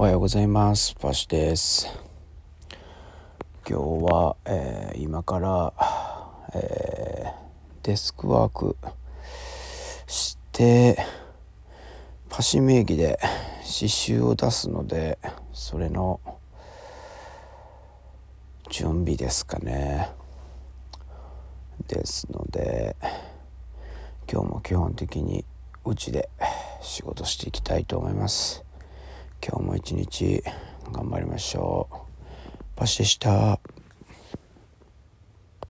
おはようございます。パシです。今日は、えー、今から、えー、デスクワークしてパシ名義で刺繍を出すのでそれの準備ですかね。ですので今日も基本的にうちで仕事していきたいと思います。今日も一日頑張りましょう。パシでした。